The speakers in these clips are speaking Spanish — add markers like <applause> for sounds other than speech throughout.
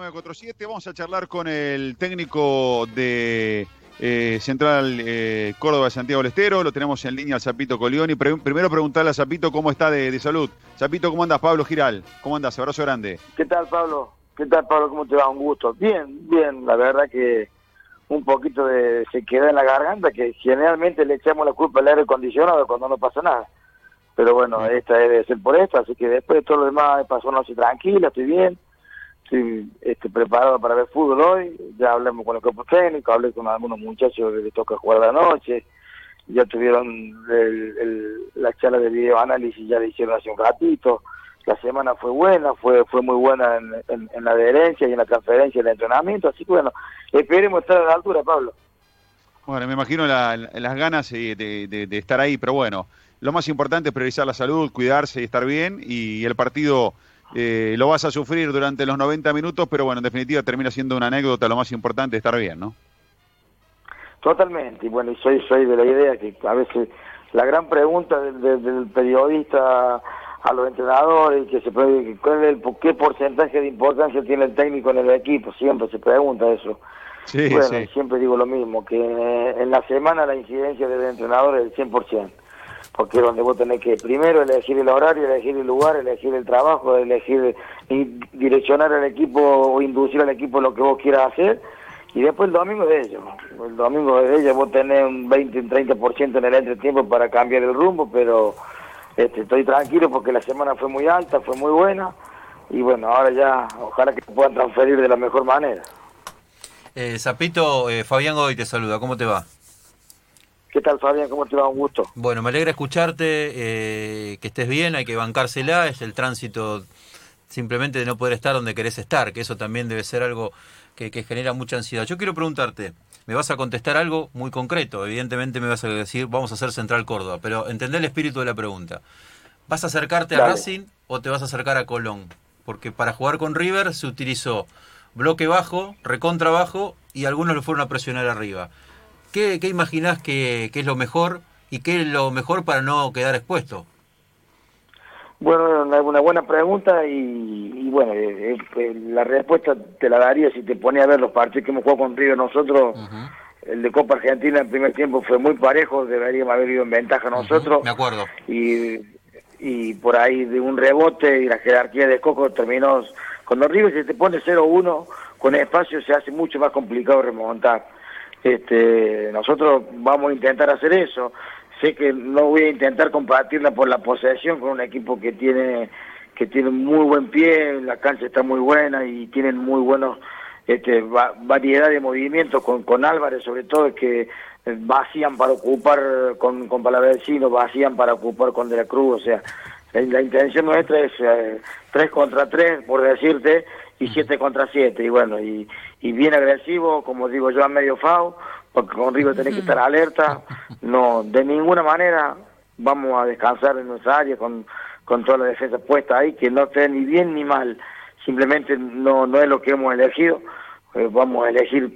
947. Vamos a charlar con el técnico de eh, Central eh, Córdoba de Santiago del Estero. Lo tenemos en línea al Zapito Colioni. primero preguntarle a Zapito cómo está de, salud. Zapito, ¿cómo andas? Pablo Giral. ¿Cómo andas? Abrazo grande. ¿Qué tal, Pablo? ¿Qué tal, Pablo? ¿Cómo te va? Un gusto. Bien, bien. La verdad que un poquito de se queda en la garganta, que generalmente le echamos la culpa al aire acondicionado cuando no pasa nada. Pero bueno, esta debe ser por esto, así que después de todo lo demás pasó una noche tranquila, estoy bien estoy este, preparado para ver fútbol hoy, ya hablamos con el cuerpo técnico, hablé con algunos muchachos que les toca jugar la noche, ya tuvieron el, la charla de videoanálisis, ya le hicieron hace un ratito, la semana fue buena, fue fue muy buena en, en, la adherencia y en la transferencia del entrenamiento, así que bueno, esperemos estar a la altura, Pablo. Bueno, me imagino las ganas de, de, estar ahí, pero bueno, lo más importante es priorizar la salud, cuidarse y estar bien, y el partido eh, lo vas a sufrir durante los 90 minutos, pero bueno, en definitiva termina siendo una anécdota, lo más importante es estar bien, ¿no? Totalmente, y bueno, soy, soy de la idea que a veces la gran pregunta del, periodista a los entrenadores, que se puede, ¿cuál es el, qué porcentaje de importancia tiene el técnico en el equipo, siempre se pregunta eso. Sí, bueno, siempre digo lo mismo, que en la semana la incidencia del entrenador es el 100% porque es donde vos tenés que primero elegir el horario, elegir el lugar, elegir el trabajo, elegir y direccionar al equipo o inducir al equipo lo que vos quieras hacer, y después el domingo de ellos. El domingo de ellos, vos tenés un 20, un 30% en el entretiempo para cambiar el rumbo, pero este, estoy tranquilo porque la semana fue muy alta, fue muy buena, y bueno, ahora ya, ojalá que puedan transferir de la mejor manera. Eh, Zapito, eh, Fabián Goy te saluda, ¿cómo te va? ¿Qué tal, Fabián? ¿Cómo te va? Un gusto. Bueno, me alegra escucharte, eh, que estés bien, hay que bancársela, es el tránsito simplemente de no poder estar donde querés estar, que eso también debe ser algo que, genera mucha ansiedad. Yo quiero preguntarte, me vas a contestar algo muy concreto, evidentemente me vas a decir, vamos a hacer Central Córdoba, pero entendé el espíritu de la pregunta. ¿Vas a acercarte a Racing o te vas a acercar a Colón? Porque para jugar con River se utilizó bloque bajo, recontra bajo y algunos lo fueron a presionar arriba. ¿Qué, qué imaginás que, es lo mejor y qué es lo mejor para no quedar expuesto? Bueno, una, buena pregunta y, bueno, eh, eh, la respuesta te la daría si te ponía a ver los partidos que hemos jugado con River nosotros. El de Copa Argentina en primer tiempo fue muy parejo, deberíamos haber ido en ventaja nosotros. Me acuerdo. Y, y por ahí de un rebote y la jerarquía de Coco terminó. Cuando River se te pone 0-1 con espacio se hace mucho más complicado remontar. Este, nosotros vamos a intentar hacer eso. Sé que no voy a intentar compartirla por la posesión con un equipo que tiene que tiene muy buen pie, la cancha está muy buena y tienen muy buenos este, variedad de movimientos con, con Álvarez, sobre todo que vacían para ocupar con, con Palavecino, vacían para ocupar con De la Cruz, o sea, la, intención nuestra es eh, tres contra tres, por decirte, y 7 contra 7, y bueno, y, y bien agresivo, como digo yo, a medio FAO, porque con River tenés que estar alerta, no, de ninguna manera vamos a descansar en nuestra área con, con toda la defensa puesta ahí, que no esté ni bien ni mal, simplemente no, no es lo que hemos elegido, eh, vamos a elegir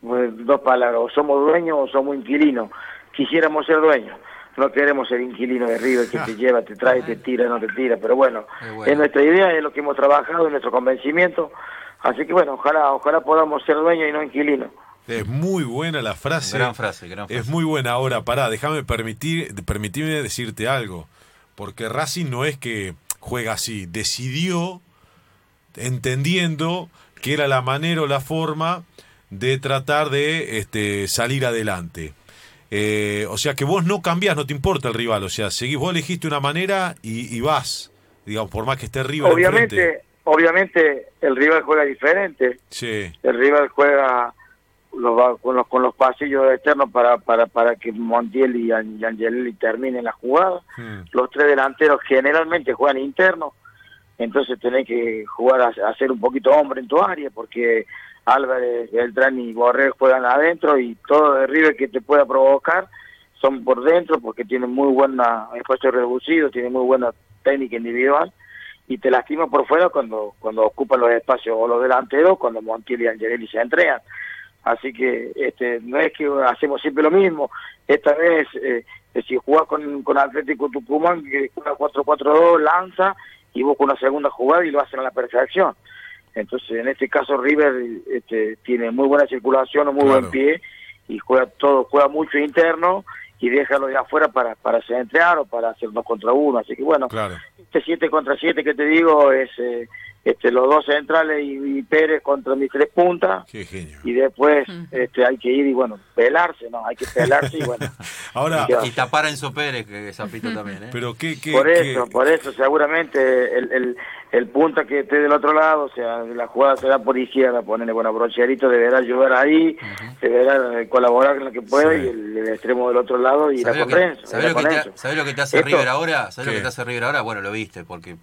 pues, dos palabras, o somos dueños o somos inquilinos, quisiéramos ser dueños no queremos ser inquilino de River que te <laughs> lleva, te trae, te tira, no te tira, pero bueno, es nuestra idea, es lo que hemos trabajado, es nuestro convencimiento, así que bueno, ojalá, ojalá podamos ser dueños y no inquilinos. Es muy buena la frase. Gran frase, gran frase. Es muy buena. Ahora, pará, déjame permitir, permitirme decirte algo. Porque Racing no es que juega así. Decidió, entendiendo que era la manera o la forma de tratar de este, salir adelante. Eh, o sea que vos no cambiás, no te importa el rival, o sea, seguís, vos elegiste una manera y, vas, digamos, por más que esté rival. Obviamente, obviamente el rival juega diferente. Sí. El rival juega los, con, los, con los pasillos externos para, para, para que Montiel y, Angelelli terminen la jugada. Hmm. Los tres delanteros generalmente juegan internos, entonces tenés que jugar a, a ser un poquito hombre en tu área porque Álvarez, Beltrán y Borrell juegan adentro y todo de River que te pueda provocar son por dentro porque tienen muy buena espacio reducido, tienen muy buena técnica individual y te lastima por fuera cuando cuando ocupan los espacios o los delanteros, cuando Montiel y Angelelli se entregan. Así que este no es que hacemos siempre lo mismo. Esta vez, eh, si jugás con, con Atlético Tucumán, que juega 4-4-2, lanza y busca una segunda jugada y lo hacen a la perfección Entonces, en este caso River este, tiene muy buena circulación, muy Claro. buen pie y juega todo, juega mucho interno y deja lo de afuera para, para centrar o para hacer dos contra uno. Así que bueno, Claro. este 7 contra 7 que te digo es eh, este, los dos centrales y, y Pérez contra mis tres puntas. Qué genio. Y después este, hay que ir y bueno, pelarse, ¿no? Hay que pelarse y bueno. <laughs> Ahora, ¿Qué va a Y tapar a Enzo Pérez, que Zapito también, ¿eh? pero qué, qué, por qué- eso, por eso, seguramente el, el, el punta que esté del otro lado, o sea, la jugada será por izquierda, ponerle, bueno, Brocherito deberá ayudar ahí, deberá colaborar en lo que pueda Sí. y el, el extremo del otro lado y la ¿Sabés lo, con sabés irá lo que con te, Renzo. sabés lo que te hace Esto- River ahora? ¿Sabés lo ¿Qué? que te hace River ahora? Bueno, lo viste, porque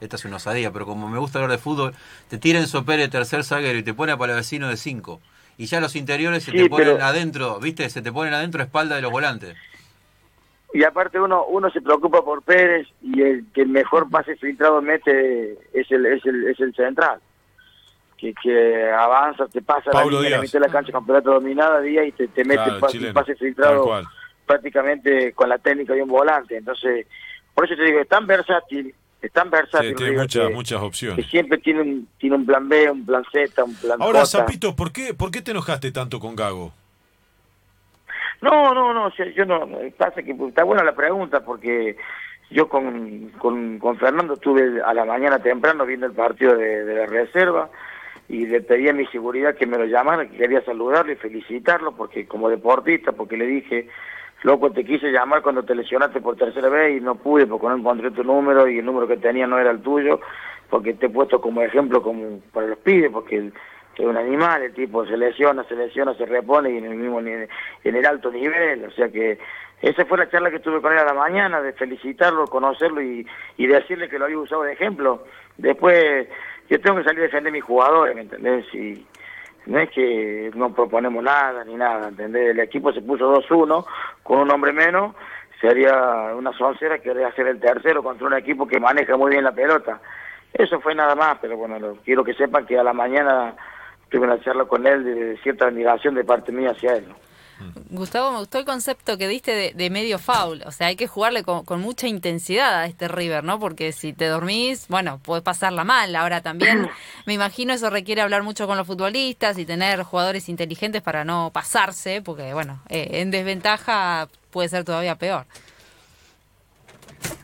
esta es una osadía, pero como me gusta hablar de fútbol, te tira Enzo Pérez tercer zaguero y te pone a Palavecino de 5. Y ya los interiores se Sí, te ponen pero- adentro, ¿viste? Se te ponen adentro a espalda de los volantes. Y aparte uno uno se preocupa por Pérez y el que el mejor pase filtrado mete es el es el, es el central. Que, que avanza, te pasa Pablo la, mitad de la cancha campeonato dominada día y te, te mete Claro, el pase, chileno, pase tal filtrado prácticamente con la técnica de un volante. Entonces, por eso te digo, es tan versátil, es tan Sí, versátil tiene River, muchas, que, muchas que opciones. siempre tiene un, tiene un plan B, un plan Z, un plan Ahora. Zapito, ¿por qué, ¿por qué te enojaste tanto con Gago? No, no, no, yo no, pasa que está buena la pregunta porque yo con, con, con Fernando estuve a la mañana temprano viendo el partido de, de la reserva y le pedí a mi seguridad que me lo llamara, que quería saludarlo y felicitarlo porque como deportista, porque le dije, loco, te quise llamar cuando te lesionaste por tercera vez y no pude porque no encontré tu número y el número que tenía no era el tuyo, porque te he puesto como ejemplo como para los pibes, porque es un animal, el tipo se lesiona, se lesiona, se repone y en el mismo ni- en el alto nivel, o sea que esa fue la charla que tuve con él a la mañana, de felicitarlo, conocerlo y, y decirle que lo había usado de ejemplo. Después, yo tengo que salir a defender a mis jugadores, ¿me entendés? Y no es que no proponemos nada ni nada, ¿entendés? El equipo se puso 2-1 con un hombre menos, sería una soncera que hacer el tercero contra un equipo que maneja muy bien la pelota. Eso fue nada más, pero bueno, quiero que sepan que a la mañana tuve una charla con él de cierta admiración de parte mía hacia él. Gustavo, me gustó el concepto que diste de, de medio foul. O sea, hay que jugarle con, con mucha intensidad a este River, ¿no? Porque si te dormís, bueno, puedes pasarla mal. Ahora también, <clears throat> me imagino, eso requiere hablar mucho con los futbolistas y tener jugadores inteligentes para no pasarse, porque, bueno, eh, en desventaja puede ser todavía peor.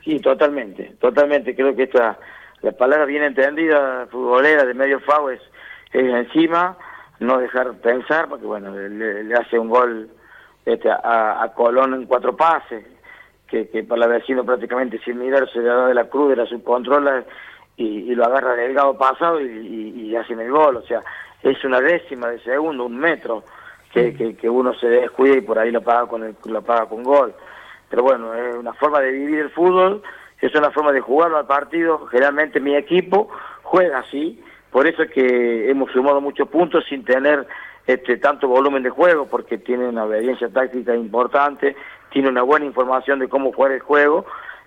Sí, totalmente, totalmente. Creo que esta, la palabra bien entendida, futbolera, de medio es, es encima, no dejar pensar, porque bueno, le, le hace un gol este, a, a Colón en cuatro pases, que, que para la vecino prácticamente sin mirar se le da de la cruz, la subcontrola y, y lo agarra delgado pasado y, y, y hacen el gol. O sea, es una décima de segundo, un metro, que, que, que uno se descuida y por ahí lo paga con, el, lo paga con gol. Pero bueno, es una forma de vivir el fútbol, es una forma de jugarlo al partido, generalmente mi equipo juega así, por eso es que hemos sumado muchos puntos sin tener este tanto volumen de juego, porque tiene una obediencia táctica importante, tiene una buena información de cómo jugar el juego,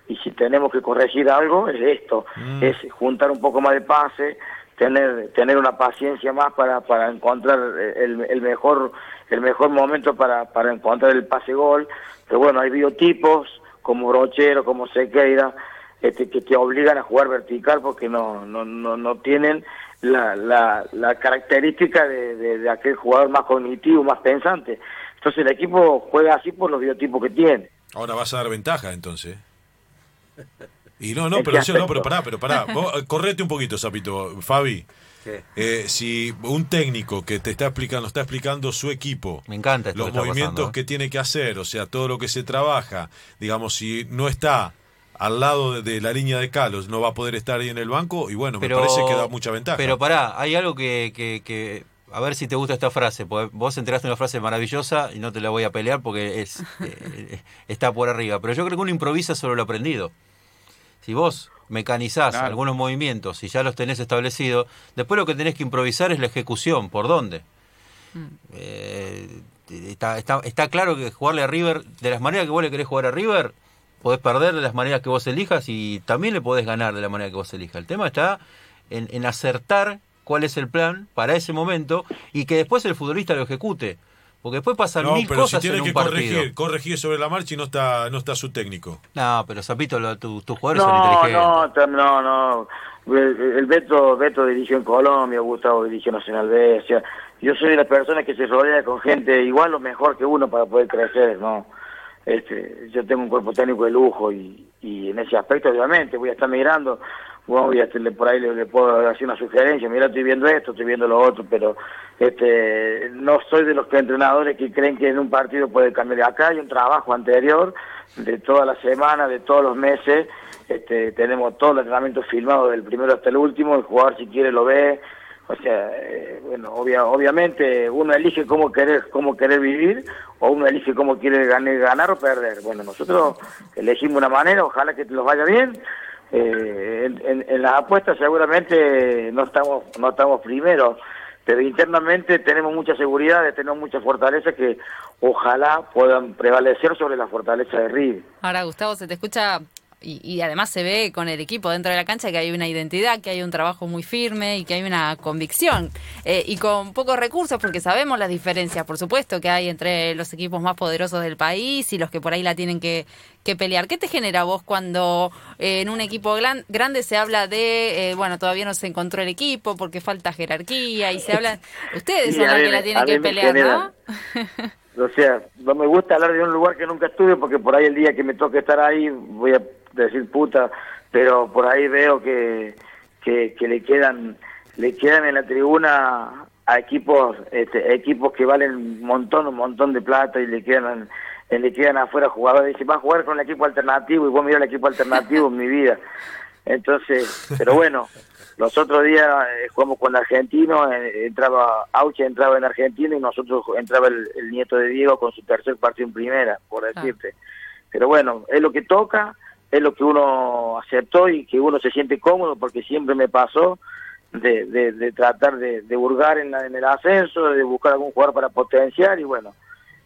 y si tenemos que corregir algo, es esto, Mm. es juntar un poco más de pase, tener tener una paciencia más para, para encontrar el, el mejor el mejor momento para, para encontrar el pase gol pero bueno hay biotipos como Brochero como Sequeira este, que te obligan a jugar vertical porque no no no, no tienen la, la, la característica de, de, de aquel jugador más cognitivo más pensante entonces el equipo juega así por los biotipos que tiene Ahora vas a dar ventaja, entonces. Y no, no, ¿En pero, yo- no, pero pará, pero pará. Vos, eh, correte un poquito, Zapito. Fabi, eh, si un técnico que te está explicando, está explicando su equipo, Me encanta esto los que movimientos pasando, ¿eh? que tiene que hacer, o sea, todo lo que se trabaja, digamos, si no está al lado de, de la línea de Calos, no va a poder estar ahí en el banco, y bueno, me parece que da mucha ventaja. Pero pará, hay algo que, que, que- a ver si te gusta esta frase, porque vos entregaste una frase maravillosa y no te la voy a pelear porque es <laughs> eh, está por arriba. Pero yo creo que uno improvisa sobre lo aprendido. Si vos mecanizás Claro. algunos movimientos y ya los tenés establecidos, después lo que tenés que improvisar es la ejecución. ¿Por dónde? Eh, está, está, está claro que jugarle a River, de las maneras que vos le querés jugar a River, podés perder de las maneras que vos elijas y también le podés ganar de la manera que vos elijas. El tema está en, en acertar cuál es el plan para ese momento y que después el futbolista lo ejecute. Porque después pasan No, mil pero si cosas tiene en un que partido. corregir, corregir sobre la marcha y no está, no está su técnico. No, pero Zapito, lo- tu- tus jugadores son No, inteligentes. no, no, no. El, el Beto, Beto dirigió en Colombia, Gustavo dirigió en Nacional B. O sea, yo soy de las personas que se rodea con gente igual o mejor que uno para poder crecer, ¿no? Este, yo tengo un cuerpo técnico de lujo y, y en ese aspecto, obviamente, voy a estar mirando, voy a hacerle por ahí le, puedo hacer una sugerencia, mira, estoy viendo esto, estoy viendo lo otro, pero este, no soy de los entrenadores que creen que en un partido puede cambiar. Acá hay un trabajo anterior de toda la semana, de todos los meses, este, tenemos todo el entrenamiento filmado del primero hasta el último, el jugador si quiere lo ve, o sea, eh, bueno, obvia, obviamente uno elige cómo querer, cómo querer vivir o uno elige cómo quiere ganar, ganar o perder. Bueno, nosotros elegimos una manera, ojalá que los vaya bien. Eh, en, las apuestas seguramente no estamos, no estamos primeros, pero internamente tenemos mucha seguridad, tenemos mucha fortaleza que ojalá puedan prevalecer sobre la fortaleza de River. Ahora, Gustavo, se te escucha y, y además se ve con el equipo dentro de la cancha que hay una identidad, que hay un trabajo muy firme y que hay una convicción. Eh, y con pocos recursos, porque sabemos las diferencias, por supuesto, que hay entre los equipos más poderosos del país y los que por ahí la tienen que, que pelear. ¿Qué te genera vos cuando eh, en un equipo gran- grande se habla de, eh, bueno, todavía no se encontró el equipo porque falta jerarquía y se habla... <laughs> Ustedes Sí, son los que la tienen que pelear, genera- ¿no? <laughs> O sea, no me gusta hablar de un lugar que nunca estuve porque por ahí el día que me toque estar ahí voy a decir puta, pero por ahí veo que, que, que le quedan le quedan en la tribuna a equipos este, equipos que valen un montón un montón de plata y le quedan le quedan afuera jugadores. Dice va a jugar con el equipo alternativo y vos mirá el equipo alternativo en mi vida entonces pero bueno los otros días eh, jugamos con Argentino, eh, entraba Auche entraba en Argentina y nosotros entraba el, el nieto de Diego con su tercer partido en primera, por decirte. Pero bueno, es lo que toca, es lo que uno aceptó y que uno se siente cómodo porque siempre me pasó de, de, tratar de, de hurgar en, la- en el ascenso, de buscar algún jugador para potenciar y bueno,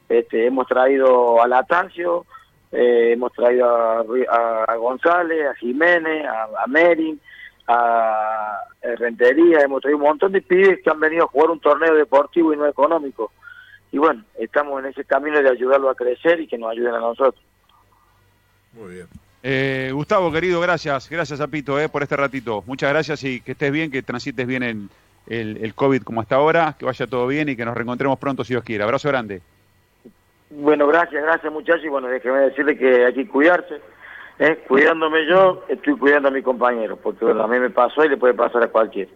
este, hemos traído a Latancio, eh, hemos traído a, González, a Jiménez, a, a Merin, a, Rentería, hemos traído un montón de pibes que han venido a jugar un torneo deportivo y no económico. Y bueno, estamos en ese camino de ayudarlo a crecer y que nos ayuden a nosotros. Muy bien. Eh, Gustavo, querido, gracias. Gracias, Apito, eh, por este ratito. Muchas gracias y que estés bien, que transites bien en el, el COVID como hasta ahora, que vaya todo bien y que nos reencontremos pronto si Dios quiere. Abrazo grande. Bueno, gracias, gracias muchachos y bueno, déjeme decirle que hay que cuidarse. ¿eh? Cuidándome yo, estoy cuidando a mi compañero, porque a mí me pasó y le puede pasar a cualquiera.